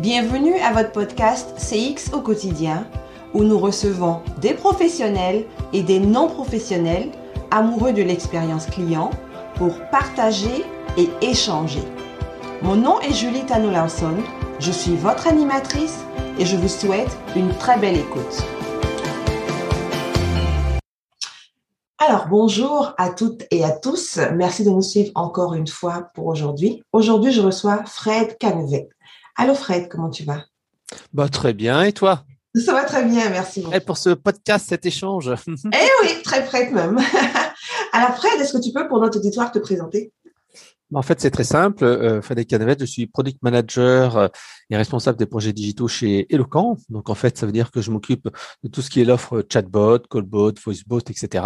Bienvenue à votre podcast CX au quotidien où nous recevons des professionnels et des non-professionnels amoureux de l'expérience client pour partager et échanger. Mon nom est Julie Tano Lawson, je suis votre animatrice et je vous souhaite une très belle écoute. Alors, bonjour à toutes et à tous. Merci de nous suivre encore une fois pour aujourd'hui. Aujourd'hui, je reçois Fred Canevet. Allô Fred, comment tu vas? Bah, Très bien, et toi? Ça va très bien, merci beaucoup. Et pour ce podcast, cet échange Eh oui, très prête même. Alors Fred, est-ce que tu peux pour notre auditoire te présenter? En fait, c'est très simple. Euh, Canavet, je suis product manager euh, et responsable des projets digitaux chez Eloquent. Donc, en fait, ça veut dire que je m'occupe de tout ce qui est l'offre chatbot, callbot, voicebot, etc.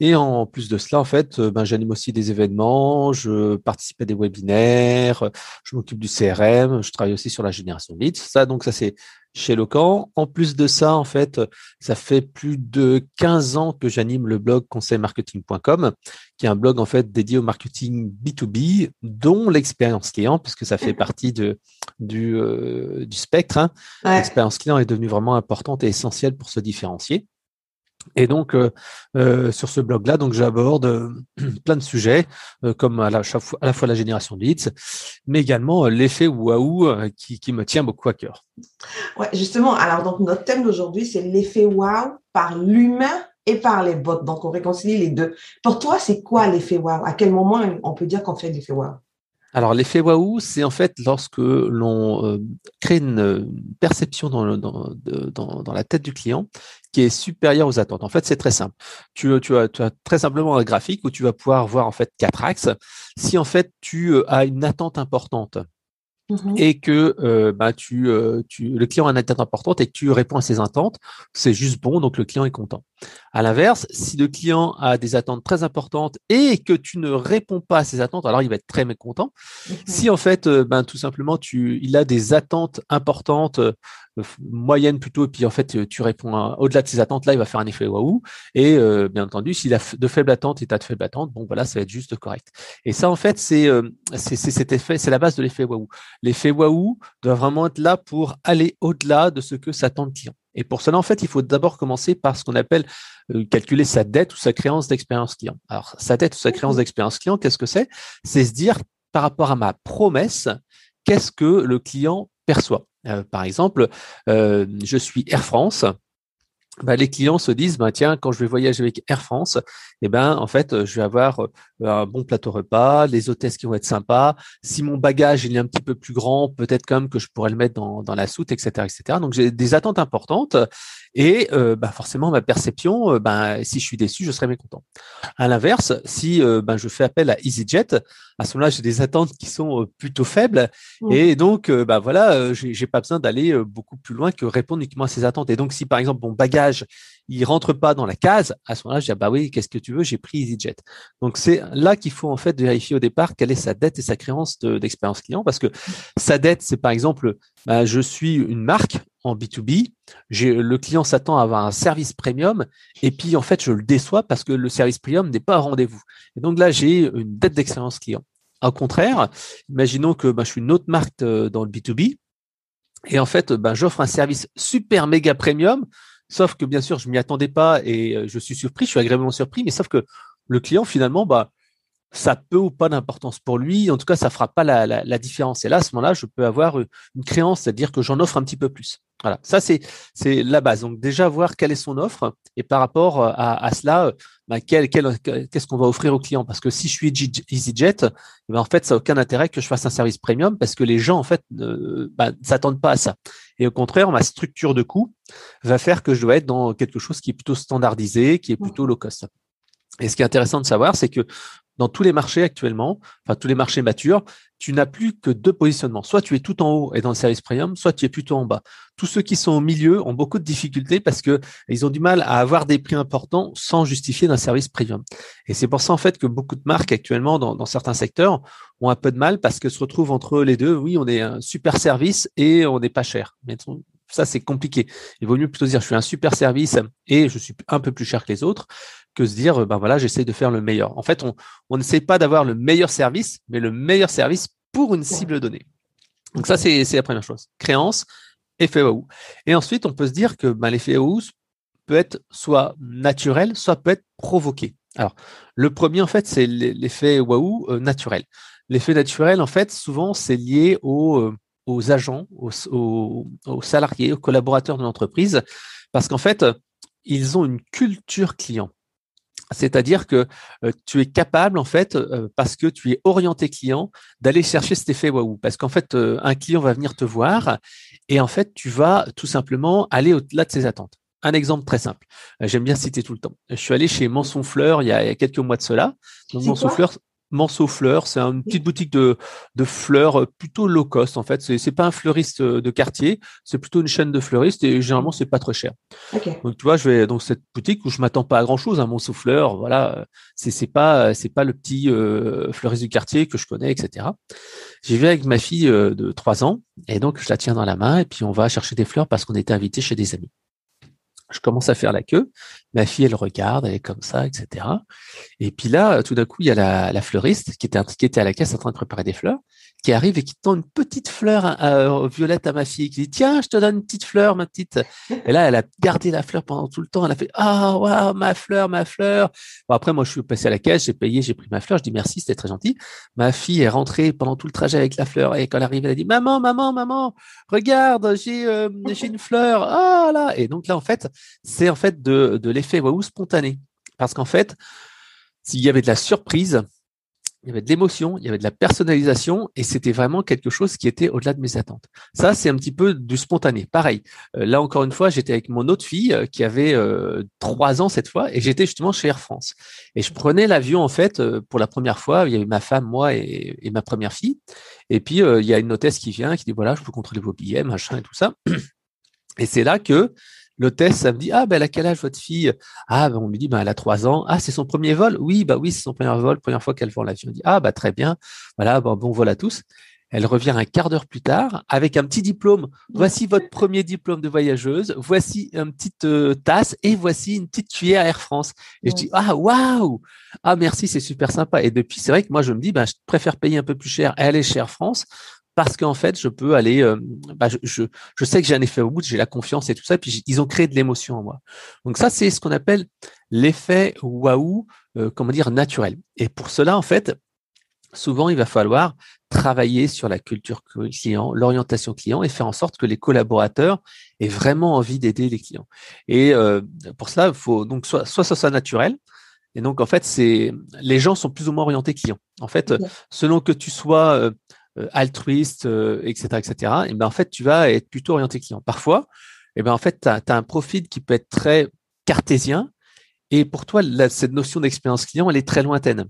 Et en plus de cela, en fait, euh, ben, j'anime aussi des événements, je participe à des webinaires, je m'occupe du CRM, je travaille aussi sur la génération de leads. Ça, donc, ça, c'est chez Locan. En plus de ça, en fait, ça fait plus de 15 ans que j'anime le blog conseilmarketing.com, qui est un blog en fait dédié au marketing B2B, dont l'expérience client, puisque ça fait partie de, du, euh, du spectre. Hein. L'expérience client est devenue vraiment importante et essentielle pour se différencier. Et donc euh, euh, sur ce blog-là, donc j'aborde euh, plein de sujets comme à la, fois, à la, fois la génération de leads, mais également l'effet waouh qui, qui, me tient beaucoup à cœur. Ouais, justement. Alors donc notre thème d'aujourd'hui c'est l'effet waouh par l'humain et par les bots. Donc on réconcilie les deux. Pour toi, c'est quoi l'effet waouh À quel moment on peut dire qu'on fait l'effet waouh alors l'effet waouh, c'est en fait lorsque l'on crée une perception dans, dans, dans, la tête du client qui est supérieure aux attentes. En fait, c'est très simple. Tu, tu, as, tu, as, très simplement un graphique où tu vas pouvoir voir en fait quatre axes. Si en fait tu euh, as une attente importante Mmh et que euh, bah, tu, euh, tu, le client a une attente importante et que tu réponds à ses attentes, c'est juste bon, donc le client est content. À l'inverse, si le client a des attentes très importantes et que tu ne réponds pas à ses attentes, alors il va être très mécontent. Mmh si en fait, ben, tout simplement, tu, il a des attentes importantes, moyennes plutôt, et puis en fait, tu réponds au-delà de ses attentes, là, il va faire un effet waouh. Et bien entendu, s'il a de faibles attentes et tu as de faibles attentes, bon, voilà, ça va être juste correct. Et ça, en fait, c'est c'est cet effet, c'est la base de l'effet waouh l'effet waouh doit vraiment être là pour aller au-delà de ce que s'attend le client. Et pour cela, en fait, il faut d'abord commencer par ce qu'on appelle euh, calculer sa dette ou sa créance d'expérience client. Alors, sa dette ou sa créance d'expérience client, qu'est-ce que c'est? C'est se dire, par rapport à ma promesse, qu'est-ce que le client perçoit euh, Par exemple, euh, je suis Air France. Bah, les clients se disent bah, tiens quand je vais voyager avec Air France eh ben en fait je vais avoir euh, un bon plateau repas les hôtesses qui vont être sympas si mon bagage il est un petit peu plus grand peut-être quand même que je pourrais le mettre dans, dans la soute etc etc donc j'ai des attentes importantes et euh, bah, forcément ma perception bah, si je suis déçu je serai mécontent à l'inverse si bah, je fais appel à EasyJet à ce moment-là j'ai des attentes qui sont plutôt faibles mmh. et donc bah voilà j'ai pas besoin d'aller beaucoup plus loin que répondre uniquement à ces attentes et donc si par exemple mon bagage il rentre pas dans la case, à ce moment-là, je dis, ah bah oui, qu'est-ce que tu veux? J'ai pris EasyJet. Donc, c'est là qu'il faut, en fait, vérifier au départ quelle est sa dette et sa créance d'expérience client. Parce que sa dette, c'est par exemple, bah, je suis une marque en B2B, le client s'attend à avoir un service premium et puis, en fait, je le déçois parce que le service premium n'est pas au rendez-vous. Et donc là, j'ai une dette d'expérience client. Au contraire, imaginons que bah, je suis une autre marque euh, dans le B2B et en fait, bah, j'offre un service super méga premium Sauf que bien sûr, je m'y attendais pas et euh, je suis surpris, je suis agréablement surpris, mais sauf que le client finalement, ça peut ou pas d'importance pour lui. En tout cas, ça fera pas la, la, la différence. Et là, à ce moment-là, je peux avoir une créance, c'est-à-dire que j'en offre un petit peu plus. Voilà, ça c'est c'est la base. Donc déjà voir quelle est son offre et par rapport à, à cela, bah, quel, quel, qu'est-ce qu'on va offrir au client? Parce que si je suis EasyJet, eh ben, en fait, ça n'a aucun intérêt que je fasse un service premium parce que les gens en fait ne bah, s'attendent pas à ça. Et au contraire, ma structure de coût va faire que je dois être dans quelque chose qui est plutôt standardisé, qui est plutôt low cost. Et ce qui est intéressant de savoir, c'est que dans tous les marchés actuellement, enfin tous les marchés matures, tu n'as plus que deux positionnements. Soit tu es tout en haut et dans le service premium, soit tu es plutôt en bas. Tous ceux qui sont au milieu ont beaucoup de difficultés parce que ils ont du mal à avoir des prix importants sans justifier d'un service premium. Et c'est pour ça en fait que beaucoup de marques actuellement dans, certains secteurs ont un peu de mal parce que se retrouvent entre les deux. Oui, on est un super service et on n'est pas cher. Mais ça, c'est compliqué. Il vaut mieux plutôt dire je suis un super service et je suis un peu plus cher que les autres que se dire ben voilà, j'essaie de faire le meilleur. En fait, on on n'essaie pas d'avoir le meilleur service, mais le meilleur service pour une cible donnée. Donc ça, c'est la première chose. Créance, effet waouh. Et ensuite, on peut se dire que ben, l'effet waouh peut être soit naturel, soit peut être provoqué. Alors, le premier, en fait, c'est l'effet waouh naturel. L'effet naturel, en fait, souvent, c'est lié aux, euh, aux agents, aux, aux, salariés, aux collaborateurs de l'entreprise, parce qu'en fait, ils ont une culture client. C'est-à-dire que euh, tu es capable, en fait, parce que tu es orienté client, d'aller chercher cet effet waouh. Parce qu'en fait, un client va venir te voir et en fait, tu vas tout simplement aller au-delà de ses attentes. Un exemple très simple. Euh, j'aime bien citer tout le temps. Je suis allé chez Fleur il y a, quelques mois de cela. Donc Fleur, Manceau Fleurs, c'est une petite boutique de, de fleurs euh, plutôt low cost en fait. C'est, pas un fleuriste euh, de quartier, c'est plutôt une chaîne de fleuristes et généralement c'est pas très cher. Donc tu vois, je vais dans cette boutique où je m'attends pas à grand chose. Un hein, Monceau Fleurs, voilà, c'est c'est pas c'est pas le petit fleuriste du quartier que je connais, etc. J'y vais avec ma fille de 3 ans et donc je la tiens dans la main et puis on va chercher des fleurs parce qu'on était invité chez des amis. Je commence à faire la queue. Ma fille, elle regarde, elle est comme ça, etc. Et puis là, tout d'un coup, il y a la, fleuriste qui était, qui était à la caisse en train de préparer des fleurs qui arrive et qui tend une petite fleur à, violette à ma fille, qui dit tiens, je te donne une petite fleur, ma petite. Et là, elle a gardé la fleur pendant tout le temps. Elle a fait ah waouh ma fleur, ma fleur. Bon, après, moi, je suis passé à la caisse, j'ai payé, j'ai pris ma fleur. Je dis merci, c'était très gentil. Ma fille est rentrée pendant tout le trajet avec la fleur et quand elle arrive, elle a dit maman, maman, maman, regarde, j'ai euh, une fleur. Ah là. Et donc là, en fait, c'est en fait de de l'effet waouh spontané, parce qu'en fait, s'il y avait de la surprise, il y avait de l'émotion, il y avait de la personnalisation et c'était vraiment quelque chose qui était au-delà de mes attentes. Ça, c'est un petit peu du spontané. Pareil, euh, là encore une fois, j'étais avec mon autre fille euh, qui avait euh, trois ans cette fois et j'étais justement chez Air France. Et je prenais l'avion en fait pour la première fois. Il y avait ma femme, moi et, et ma première fille. Et puis il y a une hôtesse qui vient qui dit voilà, je peux contrôler vos billets, machin et tout ça. Et c'est là que L'hôtesse, ça me dit, ah, ben, elle a quel âge votre fille? Ah, ben, on me dit, ben, elle a trois ans. Ah, c'est son premier vol? Oui, bah oui, c'est son premier vol, première fois qu'elle vend l'avion. On dit, ah, bah, très bien. Voilà, bon, bon vol à tous. Elle revient un quart d'heure plus tard avec un petit diplôme. Voici votre premier diplôme de voyageuse. Voici une petite euh, tasse et voici une petite cuillère Air France. Et je dis ah waouh ah merci c'est super sympa. Et depuis c'est vrai que moi je me dis ben je préfère payer un peu plus cher et aller chez Air France parce qu'en fait, je peux aller, euh, bah, je, je, sais que j'ai un effet au bout, j'ai la confiance et tout ça, puis ils ont créé de l'émotion en moi. Donc ça, c'est ce qu'on appelle l'effet waouh, euh, comment dire, naturel. Et pour cela, en fait, souvent, il va falloir travailler sur la culture client, l'orientation client et faire en sorte que les collaborateurs aient vraiment envie d'aider les clients. Et euh, pour cela, il faut donc soit, soit ça soit naturel, et donc, en fait, c'est les gens sont plus ou moins orientés clients. En fait, selon que tu sois euh, altruiste, etc., euh, etc., et ben en fait, tu vas être plutôt orienté client. Parfois, et ben en fait, tu as, un profil qui peut être très cartésien, et pour toi, cette notion d'expérience client, elle est très lointaine.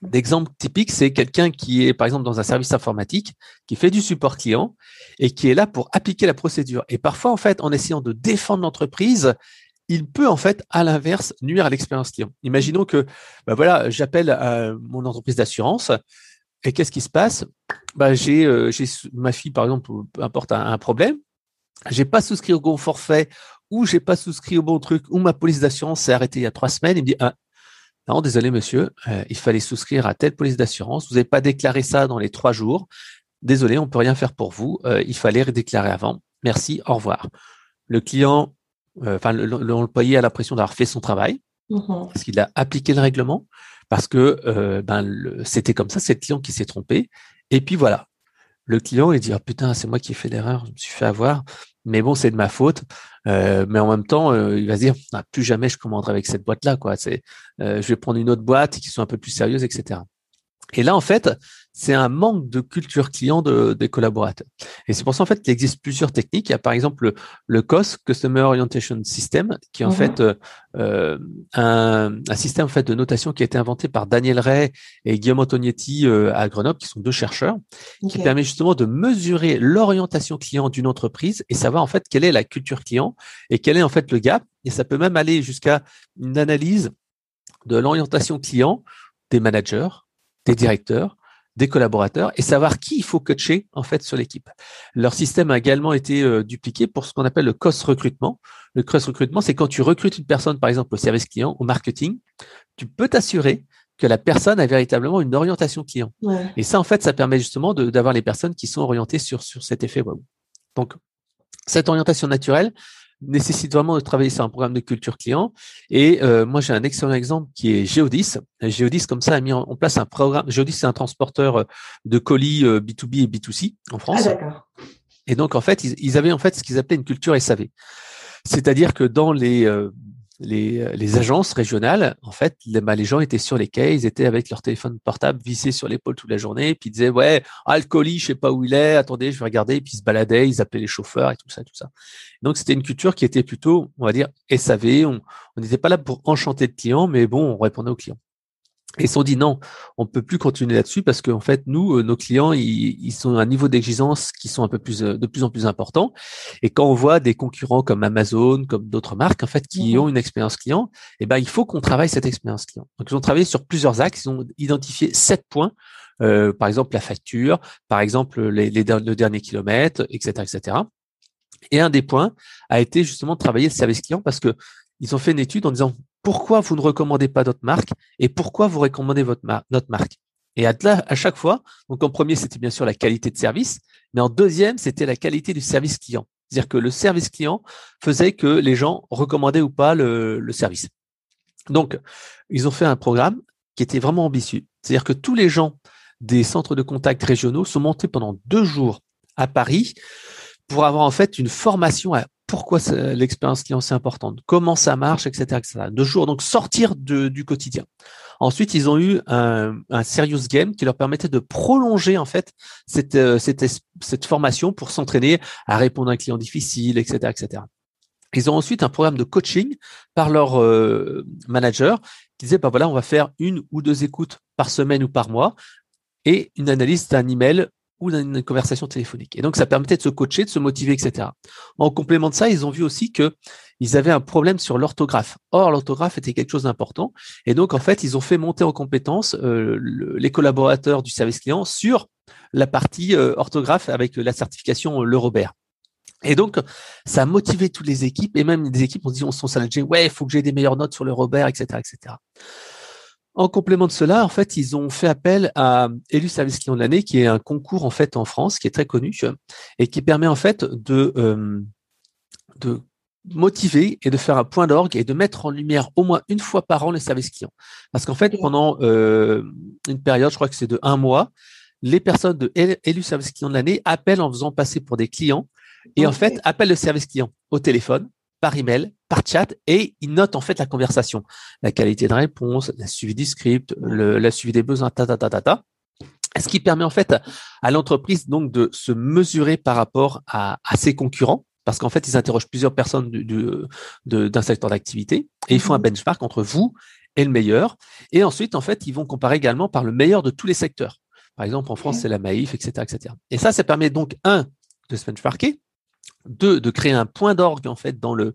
D'exemple typique, c'est quelqu'un qui est, par exemple, dans un service informatique, qui fait du support client et qui est là pour appliquer la procédure. Et parfois, en fait, en essayant de défendre l'entreprise, il peut en fait, à l'inverse, nuire à l'expérience client. Imaginons que, ben voilà, j'appelle euh, mon entreprise d'assurance et qu'est-ce qui se passe? Bah, j'ai, euh, ma fille, par exemple, peu importe, un, un problème. J'ai pas souscrit au bon forfait ou j'ai pas souscrit au bon truc ou ma police d'assurance s'est arrêtée il y a trois semaines. Il me dit ah, non, désolé monsieur, euh, il fallait souscrire à telle police d'assurance. Vous n'avez pas déclaré ça dans les trois jours. Désolé, on peut rien faire pour vous. Euh, il fallait redéclarer avant. Merci, au revoir. Le client, enfin l'employé a l'impression d'avoir fait son travail mmh parce qu'il a appliqué le règlement parce que euh, ben, c'était comme ça, c'est le client qui s'est trompé. Et puis voilà, le client il dit ah putain c'est moi qui ai fait l'erreur, je me suis fait avoir, mais bon c'est de ma faute. Euh, mais en même temps euh, il va se dire ah, plus jamais je commanderai avec cette boîte là quoi. C'est je vais prendre une autre boîte qui sont un peu plus sérieuses etc. Et là, en fait, c'est un manque de culture client de, des collaborateurs. Et c'est pour ça, en fait, qu'il existe plusieurs techniques. Il y a par exemple le, COS, Customer Orientation System, qui est en mhm. fait euh, un, un, système en fait de notation qui a été inventé par Daniel Ray et Guillaume Antonietti euh, à Grenoble, qui sont deux chercheurs, qui permet justement de mesurer l'orientation client d'une entreprise et savoir en fait quelle est la culture client et quel est en fait le gap. Et ça peut même aller jusqu'à une analyse de l'orientation client des managers, des directeurs, des collaborateurs et savoir qui il faut coacher en fait sur l'équipe. Leur système a également été euh, dupliqué pour ce qu'on appelle le cost recrutement. Le cost recrutement, c'est quand tu recrutes une personne, par exemple au service client, au marketing, tu peux t'assurer que la personne a véritablement une orientation client. Et ça, en fait, ça permet justement d'avoir les personnes qui sont orientées sur, sur cet effet. Donc, cette orientation naturelle nécessite vraiment de travailler sur un programme de culture client. Et euh, moi, j'ai un excellent exemple qui est Geodis. Geodis, comme ça, a mis en, place un programme. Geodis, c'est un transporteur euh, de colis B2B euh, et B2C en France. Ah, et donc, en fait, ils, ils, avaient en fait ce qu'ils appelaient une culture SAV. C'est-à-dire que dans les les, euh, les, agences régionales, en fait, les, bah, gens étaient sur les quais, ils étaient avec leur téléphone portable vissé sur l'épaule toute la journée, puis ils disaient ouais, ah, le colis, je sais pas où il est, attendez, je vais regarder, et puis ils se baladaient, ils appelaient les chauffeurs et tout ça, tout ça. Donc c'était une culture qui était plutôt, on va dire, SAV. On n'était pas là pour enchanter le client, mais bon, on répondait aux clients. Et ils se sont dit non, on peut plus continuer là-dessus parce qu'en fait, nous, euh, nos clients, ils, ils sont à un niveau d'exigence qui sont un peu plus, euh, de plus en plus important. Et quand on voit des concurrents comme Amazon, comme d'autres marques, en fait, qui mmh ont une expérience client, eh ben, il faut qu'on travaille cette expérience client. Donc, ils ont travaillé sur plusieurs axes. Ils ont identifié sept points. Euh, par exemple, la facture, par exemple, les, les, le dernier kilomètre, etc., etc. Et un des points a été justement de travailler le service client parce que ils ont fait une étude en disant pourquoi vous ne recommandez pas notre marque et pourquoi vous recommandez votre notre marque? Et à, chaque fois, donc en premier, c'était bien sûr la qualité de service, mais en deuxième, c'était la qualité du service client. C'est-à-dire que le service client faisait que les gens recommandaient ou pas le, le service. Donc, ils ont fait un programme qui était vraiment ambitieux. C'est-à-dire que tous les gens des centres de contact régionaux sont montés pendant deux jours à Paris pour avoir en fait une formation à pourquoi l'expérience client c'est importante, comment ça marche, etc., etc. De jour, donc sortir du quotidien. Ensuite, ils ont eu un, un, serious game qui leur permettait de prolonger en fait cette, euh, formation pour s'entraîner à répondre à un client difficile, etc., etc. Ils ont ensuite un programme de coaching par leur euh, manager qui disait, bah voilà, on va faire une ou deux écoutes par semaine ou par mois et une analyse d'un email ou dans une conversation téléphonique. Et donc, ça permettait de se coacher, de se motiver, etc. En complément de ça, ils ont vu aussi que ils avaient un problème sur l'orthographe. Or, l'orthographe était quelque chose d'important. Et donc, en fait, ils ont fait monter en compétence euh, les collaborateurs du service client sur la partie euh, orthographe avec la certification euh, Le Robert. Et donc, ça a motivé toutes les équipes, et même des équipes ont dit, on s'en ouais, il faut que j'ai des meilleures notes sur le Robert, etc., etc. En complément de cela, en fait, ils ont fait appel à Élu Service Client de l'année, qui est un concours en fait en France, qui est très connu et qui permet en fait de euh, de motiver et de faire un point d'orgue et de mettre en lumière au moins une fois par an les services clients. Parce qu'en fait, pendant euh, une période, je crois que c'est de un mois, les personnes de élu service client de l'année appellent en faisant passer pour des clients et en fait appellent le service client au téléphone par email, par chat, et il note en fait la conversation, la qualité de réponse, la suivi du script, le, la suivi des besoins, ta ta ta ta ta. Ce qui permet en fait à l'entreprise donc de se mesurer par rapport à, à ses concurrents, parce qu'en fait ils interrogent plusieurs personnes du, du, d'un secteur d'activité et ils font un mhm. benchmark entre vous et le meilleur. Et ensuite en fait ils vont comparer également par le meilleur de tous les secteurs. Par exemple en France c'est la Maïf, etc., etc. Et ça, ça permet donc un de se benchmarker, deux, de créer un point d'orgue en fait dans le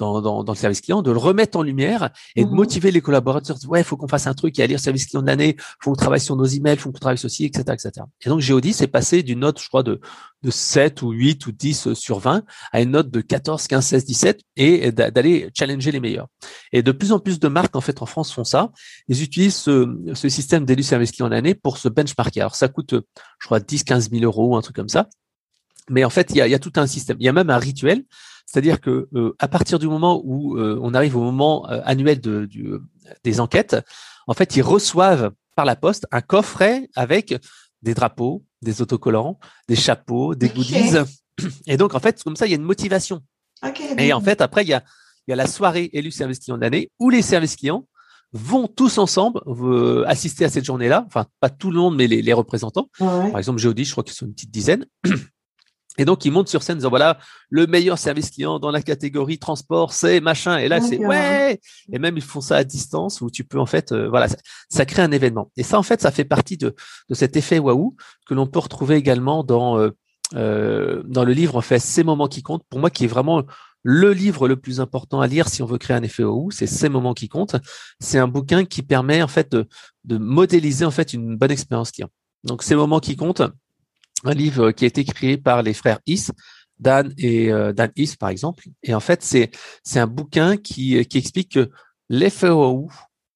dans, dans, dans, le service client, de le remettre en lumière et de mhm. motiver les collaborateurs. Ouais, il faut qu'on fasse un truc, il y a à lire service client de l'année, faut qu'on travaille sur nos emails, faut qu'on travaille sur ceci, etc., etc. Et donc, Géodis est passé d'une note, je crois, de, de 7 ou 8 ou 10 sur 20 à une note de 14, 15, 16, 17 et d'aller challenger les meilleurs. Et de plus en plus de marques, en fait, en France font ça. Ils utilisent ce, ce système d'élu service client de l'année pour se benchmarker. Alors, ça coûte, je crois, 10, 15 000 euros ou un truc comme ça. Mais en fait, il y a, il y a tout un système. Il y a même un rituel, c'est-à-dire que euh, à partir du moment où euh, on arrive au moment euh, annuel de, du, des enquêtes, en fait, ils reçoivent par la poste un coffret avec des drapeaux, des autocollants, des chapeaux, des goodies. Et donc, en fait, comme ça, il y a une motivation. Et en fait, après, il y a, il y a la soirée élu service client d'année où les services clients vont tous ensemble assister à cette journée-là. Enfin, pas tout le monde, mais les, les représentants. Par exemple, Géodie, je crois qu'ils sont une petite dizaine. Et donc, ils montent sur scène en disant, voilà, le meilleur service client dans la catégorie transport, c'est machin. Et là, c'est ouais. Et même, ils font ça à distance où tu peux, en fait, euh, voilà, ça, crée un événement. Et ça, en fait, ça fait partie de, de cet effet waouh que l'on peut retrouver également dans, euh, euh, dans le livre, en fait, Ces moments qui comptent. Pour moi, qui est vraiment le livre le plus important à lire si on veut créer un effet waouh, c'est Ces moments qui comptent. C'est un bouquin qui permet, en fait, de, de modéliser, en fait, une bonne expérience client. Donc, Ces moments qui comptent, un livre qui a été créé par les frères Is, Dan et euh, Dan Is par exemple. Et en fait, c'est c'est un bouquin qui qui explique que l'effet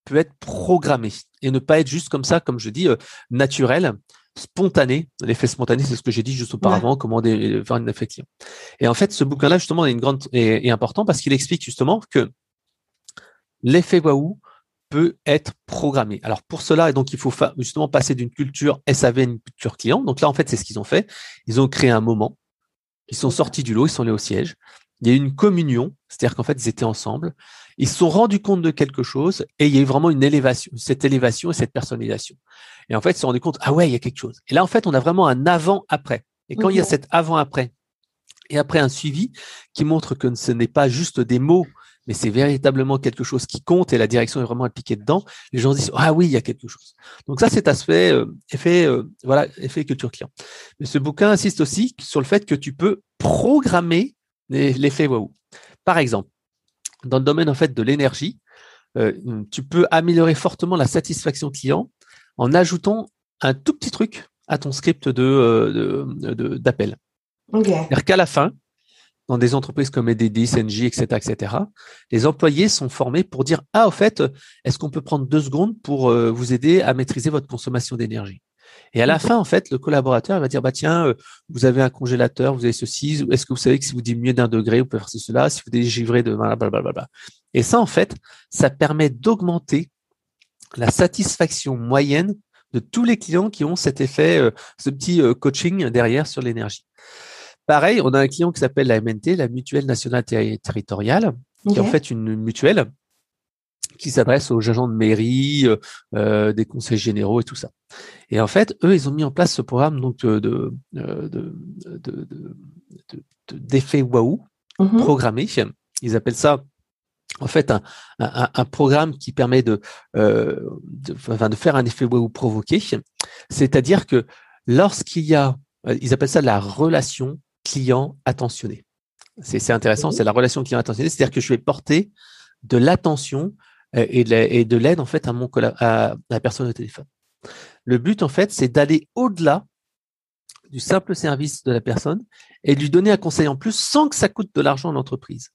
peut être programmé et ne pas être juste comme ça, comme je dis, naturel, spontané. L'effet spontané, c'est ce que j'ai dit juste auparavant, comment faire une effet client. Et en fait, ce bouquin-là, justement, est une grande est, important parce qu'il explique justement que l'effet waouh peut être programmé. Alors pour cela, donc il faut justement passer d'une culture SAV à une culture client. Donc là, en fait, c'est ce qu'ils ont fait. Ils ont créé un moment. Ils sont sortis du lot, ils sont allés au siège. Il y a eu une communion, c'est-à-dire qu'en fait, ils étaient ensemble. Ils se sont rendus compte de quelque chose et il y a eu vraiment une élévation, cette élévation et cette personnalisation. Et en fait, ils se sont rendus compte, ah ouais, il y a quelque chose. Et là, en fait, on a vraiment un avant-après. Et quand il y a cet avant-après et après un suivi qui montre que ce n'est pas juste des mots, mais c'est véritablement quelque chose qui compte et la direction est vraiment appliquée dedans, les gens disent ah oui, il y a quelque chose. Donc ça, c'est aspect euh, effet euh, voilà effet culture client. Mais ce bouquin insiste aussi sur le fait que tu peux programmer l'effet waouh. Par exemple, dans le domaine en fait de l'énergie, euh, tu peux améliorer fortement la satisfaction client en ajoutant un tout petit truc à ton script de d'appel. C'est-à-dire qu'à la fin, dans des entreprises comme EDD, CNJ, etc., etc., les employés sont formés pour dire ah au fait, est-ce qu'on peut prendre deux secondes pour euh, vous aider à maîtriser votre consommation d'énergie? Et à la fin, en fait, le collaborateur va dire, bah tiens, euh, vous avez un congélateur, vous avez ceci. Est-ce que vous savez que si vous diminuez d'un degré, vous pouvez faire cela. Si vous dégivrez de blablabla. Et ça, en fait, ça permet d'augmenter la satisfaction moyenne de tous les clients qui ont cet effet, euh, ce petit coaching derrière sur l'énergie. Pareil, on a un client qui s'appelle la MNT, la Mutuelle Nationale Territoriale, qui est en fait une mutuelle qui s'adresse aux agents de mairie, euh, des conseils généraux et tout ça. Et en fait, eux, ils ont mis en place ce programme donc de, de, de, d'effet waouh mm-hmm. programmé. Ils appellent ça en fait un, un, programme qui permet de, euh, de, de, faire un effet waouh provoqué. C'est-à-dire que lorsqu'il y a, ils appellent ça la relation client attentionné. C'est intéressant, c'est la relation client attentionné, c'est-à-dire que je vais porter de l'attention euh, et de l'aide en fait à mon à la personne au téléphone. Le but en fait, c'est d'aller au-delà du simple service de la personne et de lui donner un conseil en plus sans que ça coûte de l'argent à l'entreprise.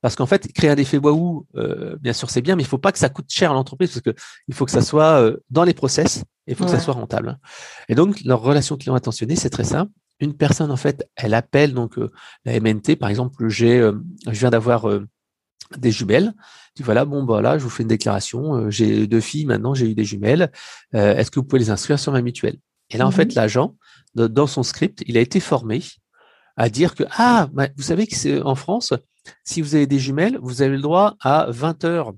Parce qu'en fait, créer un effet waouh, euh, bien sûr, c'est bien, mais il faut pas que ça coûte cher à l'entreprise parce que il faut que ça soit euh, dans les process et il faut que ça soit rentable. Et donc, leur relation client attentionnée, c'est très simple. Une personne, en fait, elle appelle donc la MNT, par exemple, j'ai, je viens d'avoir des jumelles. Tu voilà, bon bah là, je vous fais une déclaration. Euh, j'ai deux filles maintenant, j'ai eu des jumelles. Euh, est-ce que vous pouvez les inscrire sur ma mutuelle? Et là, en fait, l'agent, dans son script, il a été formé à dire que ah, bah, vous savez que c'est en France, si vous avez des jumelles, vous avez le droit à 20 heures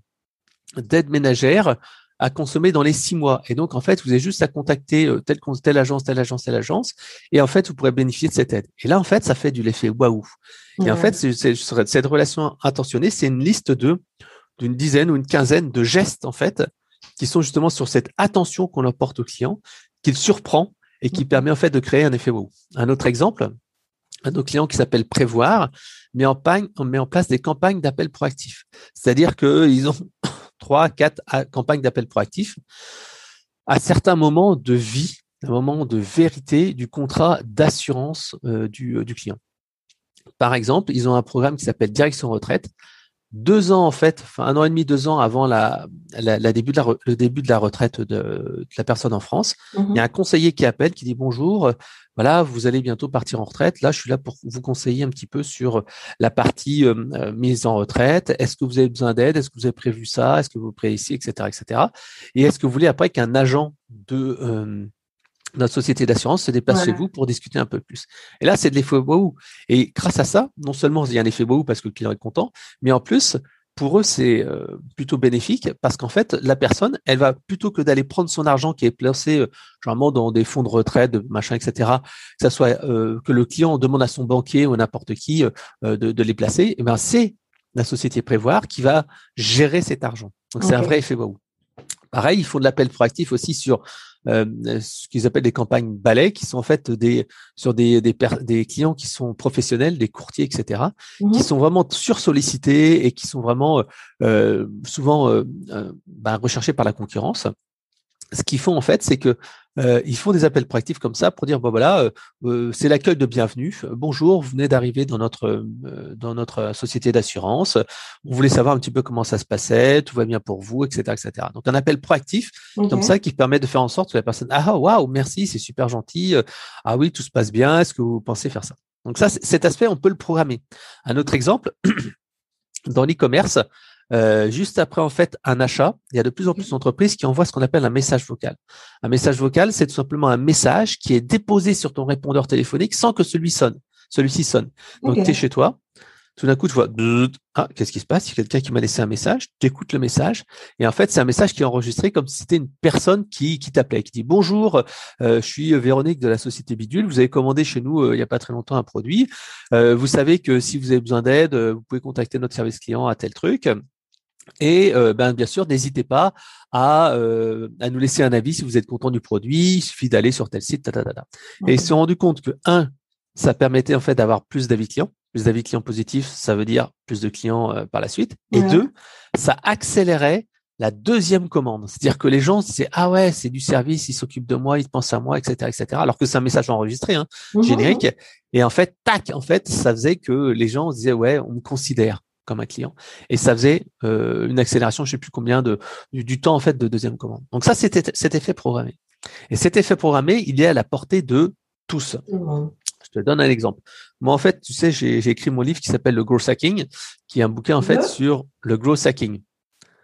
d'aide ménagère à consommer dans les six mois. Et donc, en fait, vous avez juste à contacter euh, telle, telle agence, telle agence, telle agence, et en fait, vous pourrez bénéficier de cette aide. Et là, en fait, ça fait du l'effet waouh. Et en fait, cette relation intentionnée, c'est une liste de d'une dizaine ou une quinzaine de gestes, en fait, qui sont justement sur cette attention qu'on apporte au client, qu'il surprend et qui permet en fait de créer un effet waouh. Un autre exemple, un de nos clients qui s'appelle Prévoir met en, on met en place des campagnes d'appel proactif. C'est-à-dire qu'ils ont trois, quatre campagnes d'appel proactif à certains moments de vie, un moment de vérité du contrat d'assurance euh, euh, du client. Par exemple, ils ont un programme qui s'appelle Direction Retraite. Deux ans en fait, enfin un an et demi, deux ans avant la, la, début de la, le début de la retraite de, de la personne en France, il y a mmh un conseiller qui appelle, qui dit bonjour, voilà, vous allez bientôt partir en retraite. Là, je suis là pour vous conseiller un petit peu sur la partie euh, euh, mise en retraite. Est-ce que vous avez besoin d'aide? Est-ce que vous avez prévu ça? Est-ce que vous prévoyez ici, etc., etc. Et est-ce que vous voulez après qu'un agent de euh, notre société d'assurance se déplace chez vous pour discuter un peu plus. Et là, c'est de l'effet waouh. Et grâce à ça, non seulement il y a un effet waouh parce que le client est content, mais en plus, pour eux, c'est euh, plutôt bénéfique parce qu'en fait, la personne, elle va plutôt que d'aller prendre son argent qui est placé euh, généralement dans des fonds de retraite, machin, etc., que ça soit euh, que le client demande à son banquier ou n'importe qui de, de, les placer, eh ben c'est la société prévoir qui va gérer cet argent. Donc c'est un vrai effet waouh. Pareil, ils font de l'appel proactif aussi sur euh, ce qu'ils appellent des campagnes balais, qui sont en fait des sur des des, des clients qui sont professionnels, des courtiers, etc., qui mhm. sont vraiment sursollicités et qui sont vraiment euh, souvent euh, euh, bah, recherchés par la concurrence. Ce qu'ils font en fait, c'est que euh, ils font des appels proactifs comme ça pour dire bon voilà, euh, euh, c'est l'accueil de bienvenue. Bonjour, vous venez d'arriver dans notre dans notre société d'assurance. On voulait savoir un petit peu comment ça se passait, tout va bien pour vous, etc., etc. Donc un appel proactif comme ça qui permet de faire en sorte que la personne ah waouh merci c'est super gentil ah oui tout se passe bien est-ce que vous pensez faire ça? Donc ça cet aspect on peut le programmer. Un autre exemple dans l'e-commerce euh, juste après en fait un achat, il y a de plus en plus d'entreprises qui envoient ce qu'on appelle un message vocal. Un message vocal, c'est tout simplement un message qui est déposé sur ton répondeur téléphonique sans que celui sonne. Celui-ci sonne. Donc tu es chez toi, tout d'un coup tu vois ah qu'est-ce qui se passe? Il y a quelqu'un qui m'a laissé un message. Tu écoutes le message et en fait c'est un message qui est enregistré comme si c'était une personne qui qui t'appelait, qui dit bonjour, euh, je suis Véronique de la société Bidule. Vous avez commandé chez nous euh, il y a pas très longtemps un produit. vous savez que si vous avez besoin d'aide, vous pouvez contacter notre service client à tel truc. Et euh, ben, bien sûr, n'hésitez pas à, euh, à, nous laisser un avis si vous êtes content du produit. Il suffit d'aller sur tel site. Et ils se sont rendus compte que, un, ça permettait en fait d'avoir plus d'avis clients. Plus d'avis clients positifs, ça veut dire plus de clients euh, par la suite. Et deux, ça accélérait la deuxième commande. C'est-à-dire que les gens disaient, ah ouais, c'est du service, ils s'occupent de moi, ils pensent à moi, etc., etc. Alors que c'est un message enregistré, hein, mmh générique. Et en fait, tac, en fait, ça faisait que les gens se disaient, ouais, on me considère comme un client. Et ça faisait euh, une accélération, je sais plus combien de du, temps en fait de deuxième commande. Donc ça, c'était cet effet programmé. Et cet effet programmé, il est à la portée de tous. Je te donne un exemple. Moi, en fait, tu sais, j'ai écrit mon livre qui s'appelle le Growth Hacking, qui est un bouquin en fait sur le growth hacking.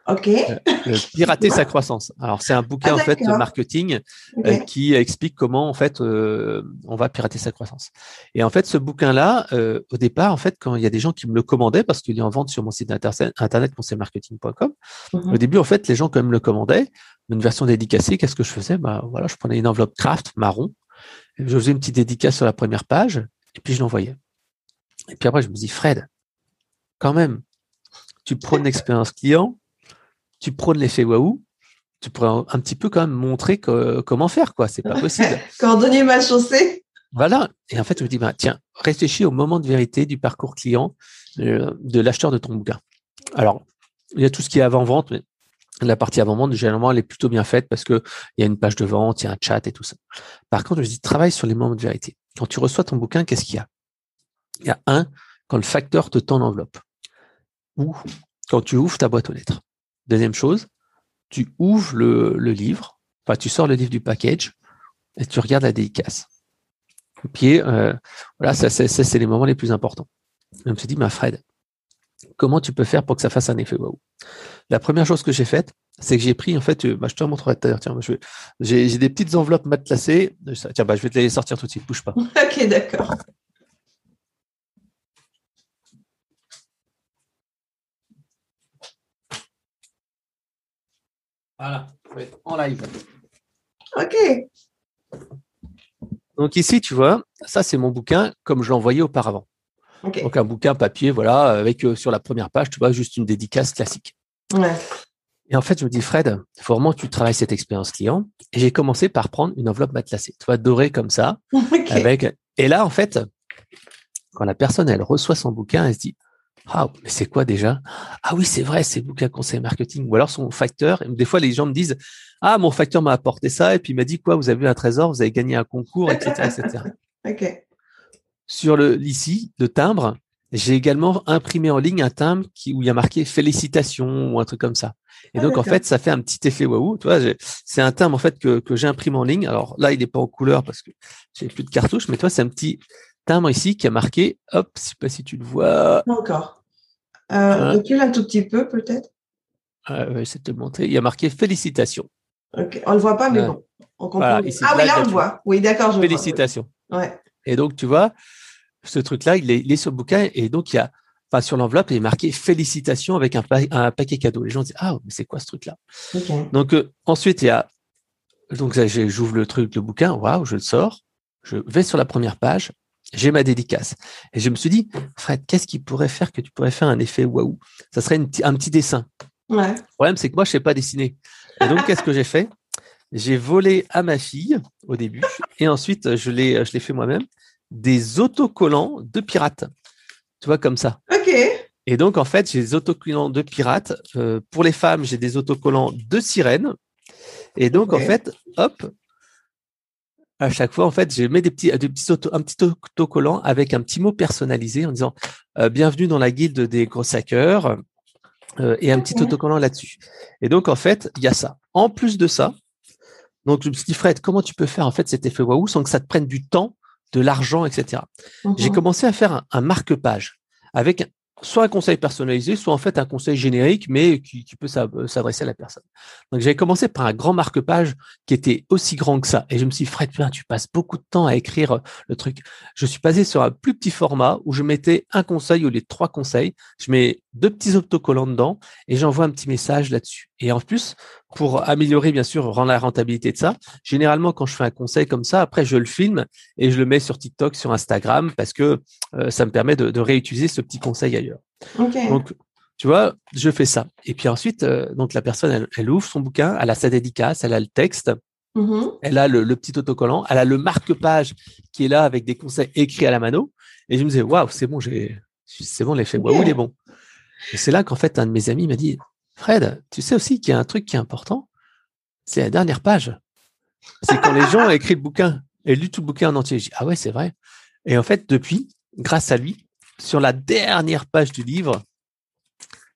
Ok. Euh, pirater sa croissance. Alors c'est un bouquin ah, en fait de marketing euh, qui explique comment en fait euh, on va pirater sa croissance. Et en fait ce bouquin là, au départ en fait quand il y a des gens qui me le commandaient parce qu'il est en vente sur mon site internet conseilmarketing.com, mhm. au début en fait les gens quand même le commandaient, une version dédicacée. Qu'est-ce que je faisais? Bah voilà, je prenais une enveloppe craft marron, je faisais une petite dédicace sur la première page et puis je l'envoyais. Et puis après je me dis Fred, quand même, tu prends une expérience client tu prônes l'effet waouh, tu pourrais un petit peu quand même montrer comment faire, quoi. C'est pas possible. Coordonner ma chaussée. Voilà. Et en fait, je me dis, bah, tiens, réfléchis au moment de vérité du parcours client euh, de l'acheteur de ton bouquin. Alors, il y a tout ce qui est avant-vente, mais la partie avant-vente, généralement, elle est plutôt bien faite parce que il y a une page de vente, il y a un chat et tout ça. Par contre, je dis, travaille sur les moments de vérité. Quand tu reçois ton bouquin, qu'est-ce qu'il y a? Il y a un, quand le facteur te tend l'enveloppe. Ou quand tu ouvres ta boîte aux lettres. Deuxième chose, tu ouvres le, livre, enfin tu sors le livre du package et tu regardes la dédicace. Puis euh, voilà, ça, c'est les moments les plus importants. Je me suis dit, ma Fred, comment tu peux faire pour que ça fasse un effet waouh? La première chose que j'ai faite, c'est que j'ai pris, en fait, euh, bah, je te montrerai tout à l'heure, tiens, j'ai des petites enveloppes matelassées. Tiens, bah, je vais te les sortir tout de suite, bouge pas. ok, d'accord. Voilà, en live. Ok. Donc ici, tu vois, ça c'est mon bouquin comme je l'envoyais auparavant. Donc un bouquin papier, voilà, avec euh, sur la première page, tu vois, juste une dédicace classique. Ouais. Et en fait, je me dis, Fred, il faut vraiment que tu travailles cette expérience client. Et j'ai commencé par prendre une enveloppe matelassée, tu vois, dorée comme ça. Avec... Et là, en fait, quand la personne, elle reçoit son bouquin, elle se dit, ah, mais c'est quoi déjà? Ah oui, c'est vrai, c'est bouquin conseil marketing. Ou alors son facteur. Des fois, les gens me disent Ah, mon facteur m'a apporté ça, et puis il m'a dit quoi Vous avez eu un trésor, vous avez gagné un concours, etc. etc. ok. Sur le ici, le timbre, j'ai également imprimé en ligne un timbre qui, où il y a marqué félicitations ou un truc comme ça. Et ah, donc, en fait, ça fait un petit effet waouh. Tu vois, c'est un timbre, en fait, que, que j'imprime en ligne. Alors là, il n'est pas en couleur parce que j'ai plus de cartouches, mais toi, c'est un petit timbre ici qui a marqué, hop, je sais pas si tu le vois. Encore. Euh, recule un tout petit peu, peut-être. Euh, je vais te montrer. Il y a marqué félicitations. Ok, on le voit pas, mais bon. On comprend. ah oui, là, on le voit. Oui, d'accord. Félicitations. Ouais. Et donc, tu vois, ce truc-là, il est, il est, sur le bouquin et donc il y a, enfin, sur l'enveloppe, il est marqué félicitations avec un, un paquet cadeau. Les gens disent, ah, mais c'est quoi ce truc-là? Donc, euh, ensuite, il y a, donc j'ouvre le truc, le bouquin, waouh, je le sors, je vais sur la première page, j'ai ma dédicace. Et je me suis dit, Fred, qu'est-ce qui pourrait faire que tu pourrais faire un effet waouh? Ça serait un petit dessin. Ouais. Le problème, c'est que moi, je sais pas dessiner. Et donc, qu'est-ce que j'ai fait? J'ai volé à ma fille au début, et ensuite, je l'ai, je l'ai fait moi-même, des autocollants de pirates. Tu vois, comme ça. OK. Et donc, en fait, j'ai des autocollants de pirates. Euh, pour les femmes, j'ai des autocollants de sirènes. Et donc, en fait, hop, à chaque fois, en fait, je mets des petits, des petits un petit autocollant avec un petit mot personnalisé en disant euh, bienvenue dans la guilde des gros hackers euh, et un petit autocollant là-dessus. Et donc, en fait, il y a ça. En plus de ça, donc je me suis dit, Fred, comment tu peux faire en fait cet effet waouh sans que ça te prenne du temps, de l'argent, etc. J'ai mhm. commencé à faire un, un marque-page avec soit un conseil personnalisé, soit en fait un conseil générique, mais qui, peut euh, s'adresser à la personne. Donc j'avais commencé par un grand marque-page qui était aussi grand que ça. Et je me suis dit, Fred, tu passes beaucoup de temps à écrire euh, le truc. Je suis passé sur un plus petit format où je mettais un conseil ou les trois conseils. Je mets deux petits autocollants dedans et j'envoie un petit message là-dessus. Et en plus, pour améliorer, bien sûr, rendre la rentabilité de ça, généralement, quand je fais un conseil comme ça, après, je le filme et je le mets sur TikTok, sur Instagram, parce que euh, ça me permet de, réutiliser ce petit conseil ailleurs. Donc, tu vois, je fais ça. Et puis ensuite, euh, donc la personne, elle, ouvre son bouquin, elle a sa dédicace, elle a le texte, mm-hmm. elle a le, petit autocollant, elle a le marque-page qui est là avec des conseils écrits à la mano. Et je me disais, waouh, c'est bon, j'ai, c'est bon, l'effet waouh, il est bon. Et c'est là qu'en fait, un de mes amis m'a dit, Fred, tu sais aussi qu'il y a un truc qui est important, c'est la dernière page. C'est quand les gens ont écrit le bouquin et lu tout le bouquin en entier. Je dis, ah ouais, c'est vrai. Et en fait, depuis, grâce à lui, sur la dernière page du livre,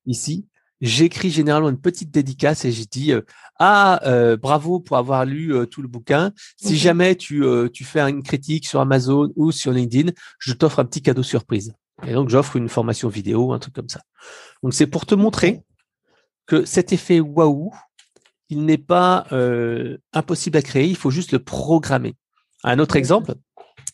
ici, j'écris généralement une petite dédicace et je dis euh, ah euh, bravo pour avoir lu euh, tout le bouquin. Si jamais tu, tu fais une critique sur Amazon ou sur LinkedIn, je t'offre un petit cadeau surprise. Et donc j'offre une formation vidéo, un truc comme ça. Donc c'est pour te montrer que cet effet waouh, il n'est pas euh, impossible à créer, il faut juste le programmer. Un autre exemple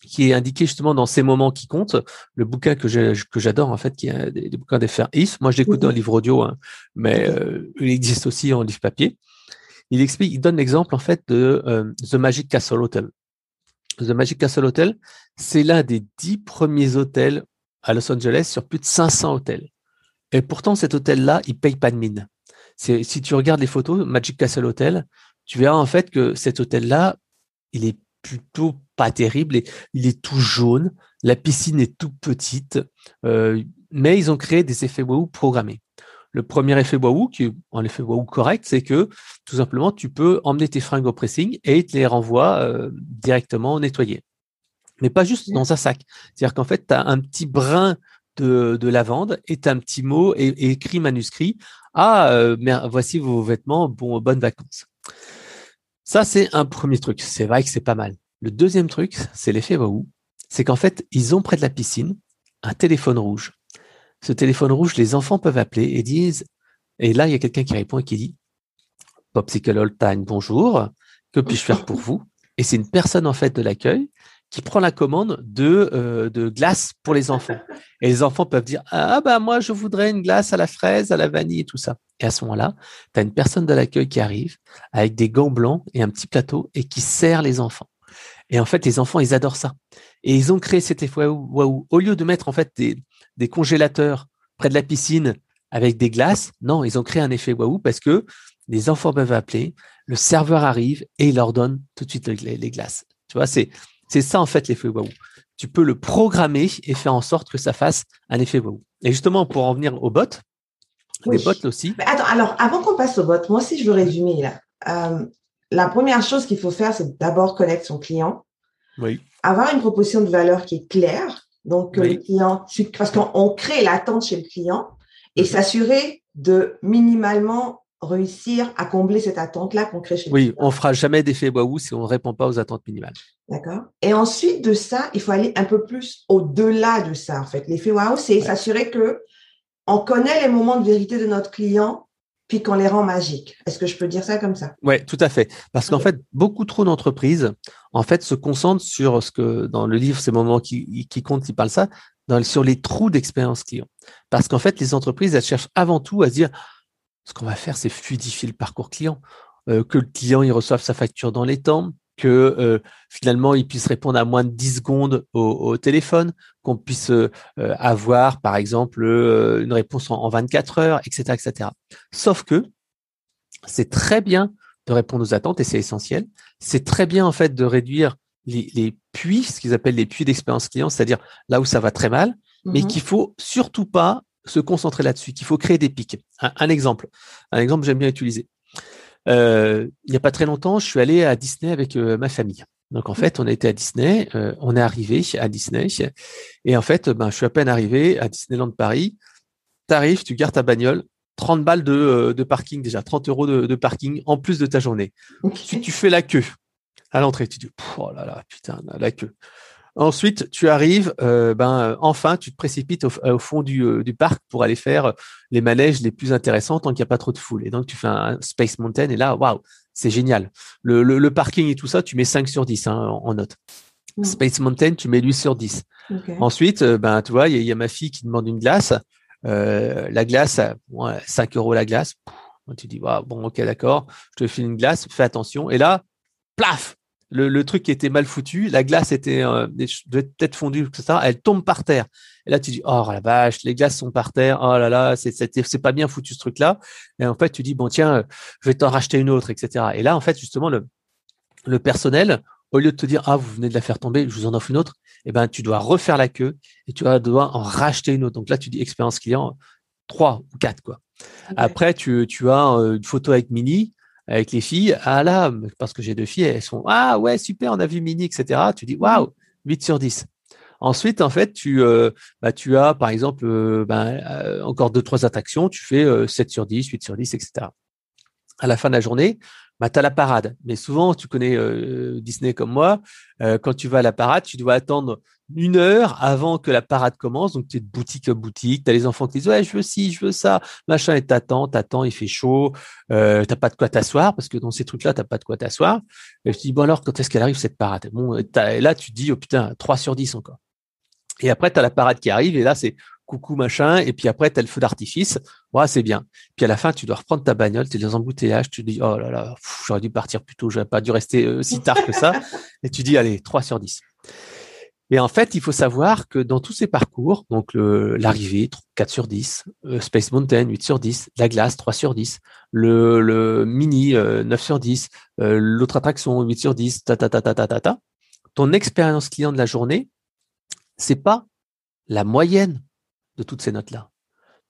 qui est indiqué justement dans ces moments qui comptent, le bouquin que j'adore en fait, qui est des, des bouquins d'FR If. Moi, je l'écoute dans un livre audio, hein, mais euh, il existe aussi en livre papier. Il explique, il donne l'exemple en fait de euh, The Magic Castle Hotel. The Magic Castle Hotel, c'est l'un des dix premiers hôtels à Los Angeles sur plus de 500 hôtels. Et pourtant, cet hôtel-là, il paye pas de mine si tu regardes les photos Magic Castle Hotel, tu verras en fait que cet hôtel-là, il est plutôt pas terrible. Et il est tout jaune, la piscine est tout petite, euh, mais ils ont créé des effets waouh programmés. Le premier effet waouh, qui est en effet waouh correct, c'est que tout simplement tu peux emmener tes fringues au pressing et ils te les renvoient euh, directement nettoyées. Mais pas juste dans un sac. C'est-à-dire qu'en fait, tu as un petit brin de, lavande et as un petit mot écrit manuscrit ah, euh, voici vos vêtements, bon, bonnes vacances. Ça, c'est un premier truc. C'est vrai que c'est pas mal. Le deuxième truc, c'est l'effet waouh. C'est qu'en fait, ils ont près de la piscine un téléphone rouge. Ce téléphone rouge, les enfants peuvent appeler et disent, et là, il y a quelqu'un qui répond et qui dit, Popsicle All Time, bonjour, que puis-je faire pour vous? Et c'est une personne, en fait, de l'accueil qui prend la commande de, euh, de glace pour les enfants. Et les enfants peuvent dire Ah, bah, moi, je voudrais une glace à la fraise, à la vanille et tout ça. Et à ce moment-là, tu as une personne de l'accueil qui arrive avec des gants blancs et un petit plateau et qui sert les enfants. Et en fait, les enfants, ils adorent ça. Et ils ont créé cet effet waouh. Au lieu de mettre en fait des, des congélateurs près de la piscine avec des glaces, non, ils ont créé un effet waouh parce que les enfants peuvent appeler, le serveur arrive et il leur donne tout de suite les, les glaces. Tu vois, c'est c'est ça en fait l'effet waouh. Tu peux le programmer et faire en sorte que ça fasse un effet waouh. Et justement, pour en venir aux bots, les bots aussi. attends, alors avant qu'on passe aux bots, moi aussi je veux résumer là. Euh, la première chose qu'il faut faire, c'est d'abord connaître son client. Oui. Avoir une proposition de valeur qui est claire. Donc, le client, parce qu'on crée l'attente chez le client et mhm. s'assurer de minimalement réussir à combler cette attente-là qu'on crée chez Oui, on fera jamais d'effet waouh si on ne répond pas aux attentes minimales. D'accord. Et ensuite de ça, il faut aller un peu plus au-delà de ça, en fait. L'effet waouh, c'est s'assurer que on connaît les moments de vérité de notre client puis qu'on les rend magiques. Est-ce que je peux dire ça comme ça? Oui, tout à fait. Parce qu'en fait, beaucoup trop d'entreprises, en fait, se concentrent sur ce que dans le livre, ces moments qui, qui comptent, qui parlent ça, dans, sur les trous d'expérience client. Parce qu'en fait, les entreprises, elles cherchent avant tout à se dire ce qu'on va faire, c'est fluidifier le parcours client, euh, que le client il reçoive sa facture dans les temps, que euh, finalement il puisse répondre à moins de 10 secondes au, téléphone, qu'on puisse euh, avoir par exemple une réponse en, 24 heures, etc., etc. Sauf que c'est très bien de répondre aux attentes et c'est essentiel. C'est très bien en fait de réduire les, puits, ce qu'ils appellent les puits d'expérience client, c'est-à-dire là où ça va très mal, mais mmh qu'il faut surtout pas se concentrer là-dessus, qu'il faut créer des pics. Un, exemple, un exemple j'aime bien utiliser. il n'y a pas très longtemps, je suis allé à Disney avec ma famille. Donc en fait, on était à Disney, on est arrivé à Disney, et en fait, ben, je suis à peine arrivé à Disneyland Paris. Tu arrives, tu gardes ta bagnole, 30 balles de, de parking déjà, 30 euros de, de, parking en plus de ta journée. Tu, tu, fais la queue à l'entrée, tu dis, oh là là, putain, la queue. Ensuite, tu arrives, euh, ben enfin, tu te précipites au, au fond du, euh, du, parc pour aller faire les manèges les plus intéressants tant qu'il n'y a pas trop de foule. Et donc, tu fais un Space Mountain et là, waouh, c'est génial. Le, le, le, parking et tout ça, tu mets 5 sur 10 hein, en, note. Space Mountain, tu mets 8 sur 10. Okay. Ensuite, euh, ben, tu vois, il y, y, a ma fille qui demande une glace. Euh, la glace, ouais, 5 euros la glace. tu dis, waouh, bon, ok, d'accord, je te file une glace, fais attention. Et là, plaf, le, le, truc qui était mal foutu, la glace était euh, peut-être fondue, etc. Elle tombe par terre. Et là, tu dis, oh la vache, les glaces sont par terre. Oh là là, c'est c'est pas bien foutu ce truc-là. Et en fait, tu dis, bon tiens, je vais t'en racheter une autre, etc. Et là, en fait, justement, le le personnel, au lieu de te dire, ah vous venez de la faire tomber, je vous en offre une autre, eh ben tu dois refaire la queue et tu vas devoir en racheter une autre. Donc là, tu dis expérience client trois ou quatre quoi. Après, tu, tu as euh, une photo avec Mini avec les filles, ah là, parce que j'ai deux filles, elles sont ah ouais super, on a vu Mini, etc. Tu dis waouh, 8 sur 10. Ensuite, en fait, tu, euh, bah, tu as par exemple euh, ben, euh, encore deux trois attractions, tu fais 7 sur 10, 8 sur 10, etc. À la fin de la journée, bah, tu la parade. Mais souvent, tu connais Disney comme moi, quand tu vas à la parade, tu dois attendre une heure avant que la parade commence. Donc, tu es de boutique à boutique. Tu as les enfants qui disent, ouais, je veux ci, je veux ça, machin, et t'attends, t'attends, il fait chaud, euh, t'as pas de quoi t'asseoir, parce que dans ces trucs-là, t'as pas de quoi t'asseoir. Et je te dis, bon, alors, quand est-ce qu'elle arrive, cette parade? Bon, et là, tu te dis, oh putain, 3 sur 10 encore. Et après, tu la parade qui arrive, et là, c'est coucou, machin, et puis après, tu as le feu d'artifice. Ouais, c'est bien. Puis à la fin, tu dois reprendre ta bagnole, tu es dans embouteillage, tu te dis, oh là là, j'aurais dû partir plus tôt, j'aurais pas dû rester euh, si tard que ça. et tu dis, allez, 3 sur 10. Et en fait, il faut savoir que dans tous ces parcours, donc l'arrivée, 4 sur 10, euh, Space Mountain, 8 sur 10, la glace, 3 sur 10, le, le mini, 9 euh, sur 10, euh, l'autre attraction, 8 sur 10, ta, ta, ta, ta, ta, ta, ta, ton expérience client de la journée, c'est pas la moyenne de toutes ces notes-là.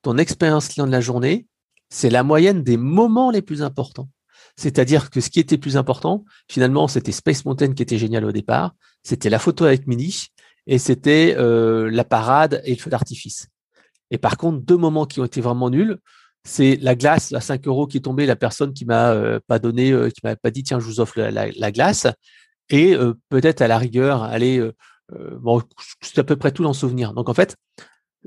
Ton expérience client de la journée, c'est la moyenne des moments les plus importants. C'est-à-dire que ce qui était plus important, finalement, c'était Space Mountain qui était génial au départ, c'était la photo avec Mini et c'était euh, la parade et le feu d'artifice. Et par contre, deux moments qui ont été vraiment nuls, c'est la glace à 5 euros qui est tombée, la personne qui m'a euh, pas donné, euh, qui m'a pas dit tiens je vous offre la, la, glace, et peut-être à la rigueur aller bon c'est à peu près tout l'en souvenir. Donc en fait,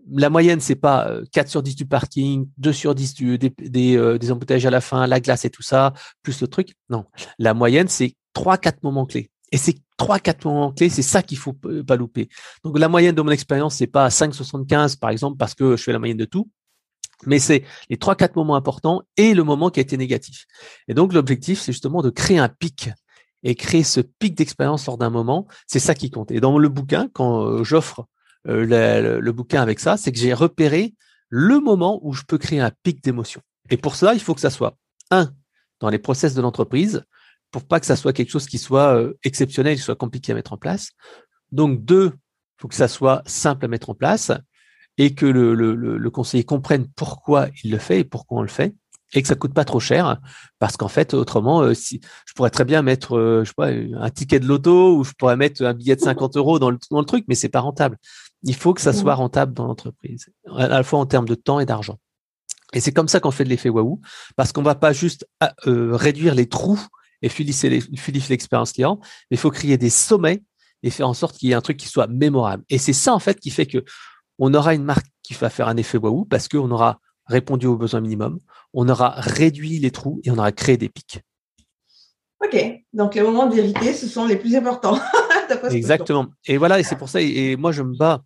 la moyenne, c'est pas 4 euh, sur 10 du parking, 2 sur 10 du, des, des, euh, des, embouteillages à la fin, la glace et tout ça, plus le truc. Non. La moyenne, c'est 3-4 moments clés. Et ces 3-4 moments clés, c'est ça qu'il faut pas louper. Donc, la moyenne de mon expérience, c'est pas 5,75 par exemple, parce que je fais la moyenne de tout. Mais c'est les 3-4 moments importants et le moment qui a été négatif. Et donc, l'objectif, c'est justement de créer un pic et créer ce pic d'expérience lors d'un moment. C'est ça qui compte. Et dans le bouquin, quand euh, j'offre euh, le, bouquin avec ça, c'est que j'ai repéré le moment où je peux créer un pic d'émotion. Et pour cela, il faut que ça soit un dans les process de l'entreprise, pour pas que ça soit quelque chose qui soit euh, exceptionnel, qui soit compliqué à mettre en place. Donc deux, il faut que ça soit simple à mettre en place et que le, le, le, conseiller comprenne pourquoi il le fait et pourquoi on le fait et que ça coûte pas trop cher parce qu'en fait autrement euh, je pourrais très bien mettre je sais pas un ticket de loto ou je pourrais mettre un billet de 50 euros dans le, dans le truc mais c'est pas rentable il faut que ça soit rentable dans l'entreprise, à la fois en termes de temps et d'argent. Et c'est comme ça qu'on fait de l'effet waouh, parce qu'on va pas juste ah, euh, réduire les trous et fluidifier l'expérience client, mais il faut créer des sommets et faire en sorte qu'il y ait un truc qui soit mémorable. Et c'est ça en fait qui fait que on aura une marque qui va faire un effet waouh parce qu'on aura répondu aux besoins minimums, on aura réduit les trous et on aura créé des pics. Ok, donc les moments de vérité, ce sont les plus importants. Exactement. Et voilà, et c'est pour ça, et moi je me bats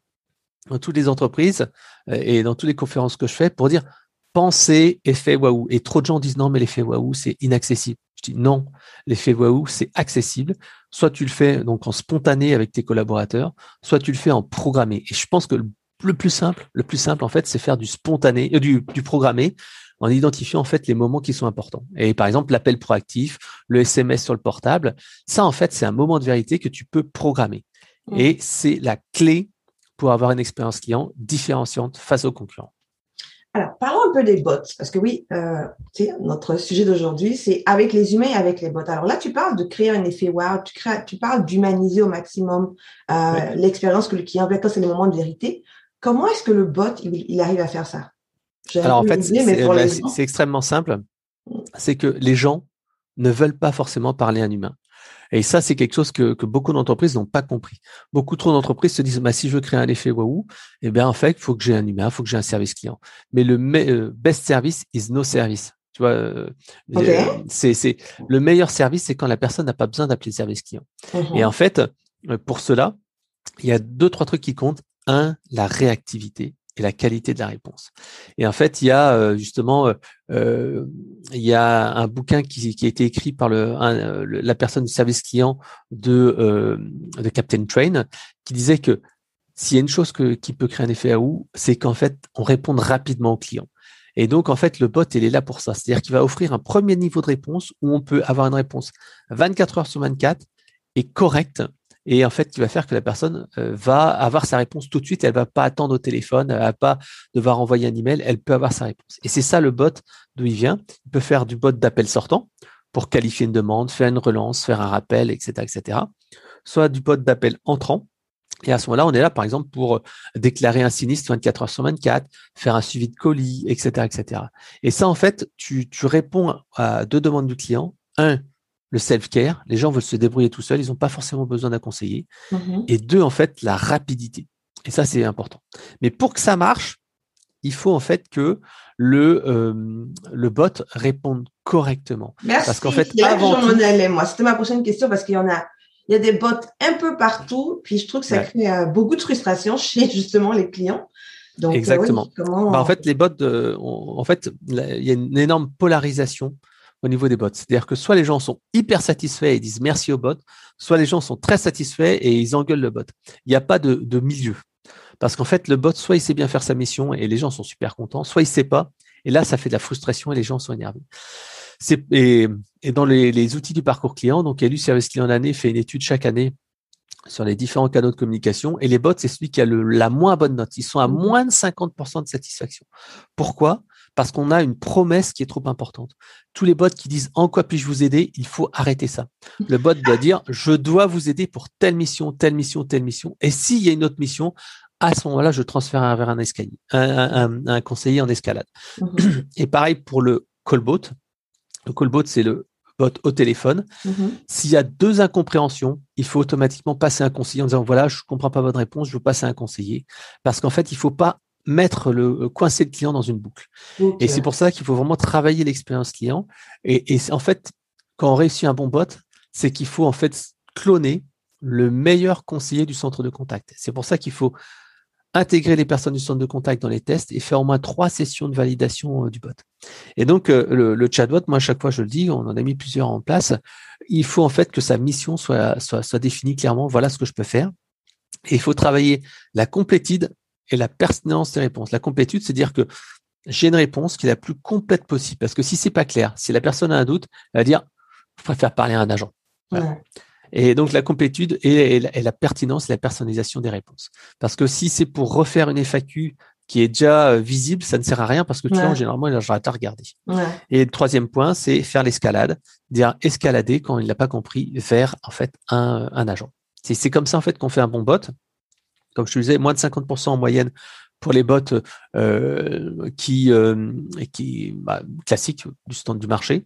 dans toutes les entreprises euh, et dans toutes les conférences que je fais pour dire pensez effet waouh. Et trop de gens disent non, mais l'effet waouh, c'est inaccessible. Je dis non, l'effet waouh, c'est accessible. Soit tu le fais donc en spontané avec tes collaborateurs, soit tu le fais en programmé. Et je pense que le plus simple, le plus simple en fait, c'est faire du spontané, euh, du, du programmé en identifiant en fait les moments qui sont importants. Et par exemple, l'appel proactif, le SMS sur le portable, ça en fait, c'est un moment de vérité que tu peux programmer. Mmh. Et c'est la clé pour avoir une expérience client différenciante face aux concurrents. Alors, parlons un peu des bots, parce que oui, euh, notre sujet d'aujourd'hui, c'est avec les humains et avec les bots. Alors là, tu parles de créer un effet wow, tu, crées, tu parles d'humaniser au maximum euh, l'expérience que le client vit quand c'est le moment de vérité. Comment est-ce que le bot, il, arrive à faire ça? Alors en fait, bah, c'est extrêmement simple. Mm. C'est que les gens ne veulent pas forcément parler à un humain. Et ça, c'est quelque chose que, beaucoup d'entreprises n'ont pas compris. Beaucoup trop d'entreprises se disent, bah, si je veux créer un effet waouh, eh bien, en fait, il faut que j'ai un humain, il faut que j'ai un service client. Mais le euh, best service is no service. Tu vois, euh, euh, c'est, le meilleur service, c'est quand la personne n'a pas besoin d'appeler le service client. Et mhm. en fait, pour cela, il y a deux, trois trucs qui comptent. Un, la réactivité et la qualité de la réponse. Et en fait, il y a euh, justement, euh, euh, il y a un bouquin qui, a été écrit par le, la personne du service client de, Captain Train, qui disait que s'il y a une chose qui peut créer un effet à ou, c'est qu'en fait, on répond rapidement au client. Et donc, en fait, le bot, il est là pour ça. C'est-à-dire qu'il va offrir un premier niveau de réponse où on peut avoir une réponse 24 heures sur 24 et correcte et en fait, qui va faire que la personne euh, va avoir sa réponse tout de suite. Elle va pas attendre au téléphone, elle va pas devoir envoyer un email. Elle peut avoir sa réponse. Et c'est ça le bot d'où il vient. Il peut faire du bot d'appel sortant pour qualifier une demande, faire une relance, faire un rappel, etc., etc. Soit du bot d'appel entrant. Et à ce moment-là, on est là, par exemple, pour déclarer un sinistre 24 heures sur 24, faire un suivi de colis, etc., etc. Et ça, en fait, tu, tu réponds à deux demandes du client. Un, le self-care, les gens veulent se débrouiller tout seuls, ils n'ont pas forcément besoin d'un conseiller. Mhm. Et deux, en fait, la rapidité. Et ça, c'est important. Mais pour que ça marche, il faut en fait que le, euh, le bot réponde correctement. Merci. Parce qu'en fait, avant tout... moi, c'était ma prochaine question parce qu'il y en a, il y a des bots un peu partout, puis je trouve que ça crée euh, beaucoup de frustration chez justement les clients. Donc, euh, Exactement. bah, en fait, les bots, en fait, il y a une énorme polarisation au niveau des bots. C'est-à-dire que soit les gens sont hyper satisfaits et disent merci au bot, soit les gens sont très satisfaits et ils engueulent le bot. Il n'y a pas de, milieu. Parce qu'en fait, le bot, soit il sait bien faire sa mission et les gens sont super contents, soit il sait pas. Et là, ça fait de la frustration et les gens sont énervés. Et, et, dans les, outils du parcours client, donc élu service client d'année fait une étude chaque année sur les différents canaux de communication. Et les bots, c'est celui qui a le, la moins bonne note. Ils sont à mmh. moins de 50% de satisfaction. Pourquoi? Parce qu'on a une promesse qui est trop importante. Tous les bots qui disent en quoi puis-je vous aider, il faut arrêter ça. Le bot doit dire je dois vous aider pour telle mission, telle mission, telle mission. Et s'il y a une autre mission, à ce moment-là, je transfère vers un escalier, un, conseiller en escalade. Mhm. Et pareil pour le callbot. Le callbot, c'est le bot au téléphone. Mhm. S'il y a deux incompréhensions, il faut automatiquement passer un conseiller en disant voilà, je ne comprends pas votre réponse, je veux passer un conseiller. Parce qu'en fait, il ne faut pas mettre le euh, coincer le client dans une boucle. Et c'est pour ça qu'il faut vraiment travailler l'expérience client. Et, et en fait, quand on réussit un bon bot, c'est qu'il faut en fait cloner le meilleur conseiller du centre de contact. C'est pour ça qu'il faut intégrer les personnes du centre de contact dans les tests et faire au moins trois sessions de validation euh, du bot. Et donc, euh, le, le, chatbot, moi, à chaque fois, je le dis, on en a mis plusieurs en place. Il faut en fait que sa mission soit, soit, soit définie clairement. Voilà ce que je peux faire. Et il faut travailler la complétude et la pertinence des réponses. La complétude, c'est dire que j'ai une réponse qui est la plus complète possible. Parce que si c'est pas clair, si la personne a un doute, elle va dire, je préfère parler à un agent. Et donc la complétude et, la, pertinence et la personnalisation des réponses. Parce que si c'est pour refaire une FAQ qui est déjà euh, visible, ça ne sert à rien parce que le client, généralement, il a à regarder. Et le troisième point, c'est faire l'escalade, dire escalader quand il n'a pas compris vers en fait un, un agent. C'est comme ça en fait qu'on fait un bon bot comme je te disais, moins de 50% en moyenne pour les bots euh, qui, euh, qui bah, classiques du stand du marché.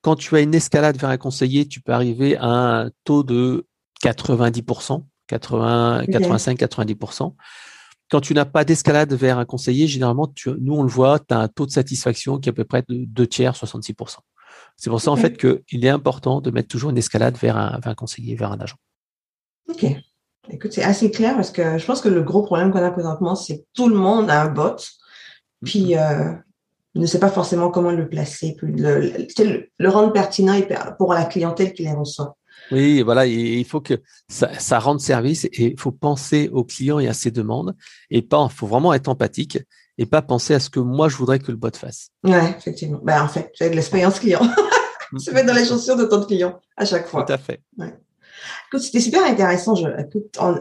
Quand tu as une escalade vers un conseiller, tu peux arriver à un taux de 90%, 80, 85-90%. Quand tu n'as pas d'escalade vers un conseiller, généralement, tu, nous on le voit, tu as un taux de satisfaction qui est à peu près de 2 tiers, 66%. C'est pour ça en fait qu'il est important de mettre toujours une escalade vers un, vers un conseiller, vers un agent. Ok. Écoute, c'est assez clair parce que je pense que le gros problème qu'on a présentement, c'est que tout le monde a un bot, puis mm-hmm. euh, ne sait pas forcément comment le placer, puis le, rendre pertinent pour la clientèle qui les reçoit. Oui, voilà, il faut que ça, rende service et il faut penser aux clients et à ses demandes et pas, il faut vraiment être empathique et pas penser à ce que moi je voudrais que le bot fasse. Ouais, effectivement. Ben, en fait, j'ai de l'expérience client. Se mettre dans les chaussures de ton client à chaque fois. Tout à fait. C'était super intéressant. Je,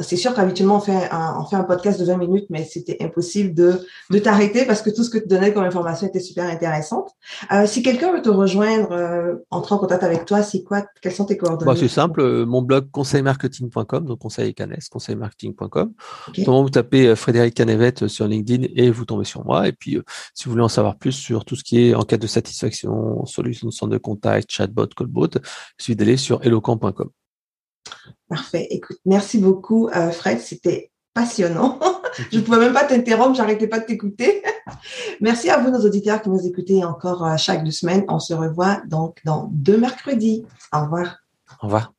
c'est sûr qu'habituellement on fait un, on fait un podcast de 20 minutes, mais c'était impossible de, de t'arrêter parce que tout ce que tu donnais comme information était super intéressante. Euh, si quelqu'un veut te rejoindre, euh, entrer en contact avec toi, c'est quoi Quelles sont tes coordonnées? Bah, C'est simple. Euh, mon blog conseilmarketing.com, donc conseil canes, conseilmarketing.com. Okay. vous tapez euh, Frédéric Canevette sur LinkedIn et vous tombez sur moi. Et puis, si vous voulez en savoir plus sur tout ce qui est enquête de satisfaction, solution de centre de contact, chatbot, callbot, il suffit d'aller sur eloquent.com. Parfait. Écoute, merci beaucoup, euh, Fred. C'était passionnant. Je ne pouvais même pas t'interrompre, j'arrêtais pas de t'écouter. Merci à vous, nos auditeurs qui nous écoutez encore euh, chaque deux semaines. On se revoit donc dans deux mercredis. Au revoir. Au revoir.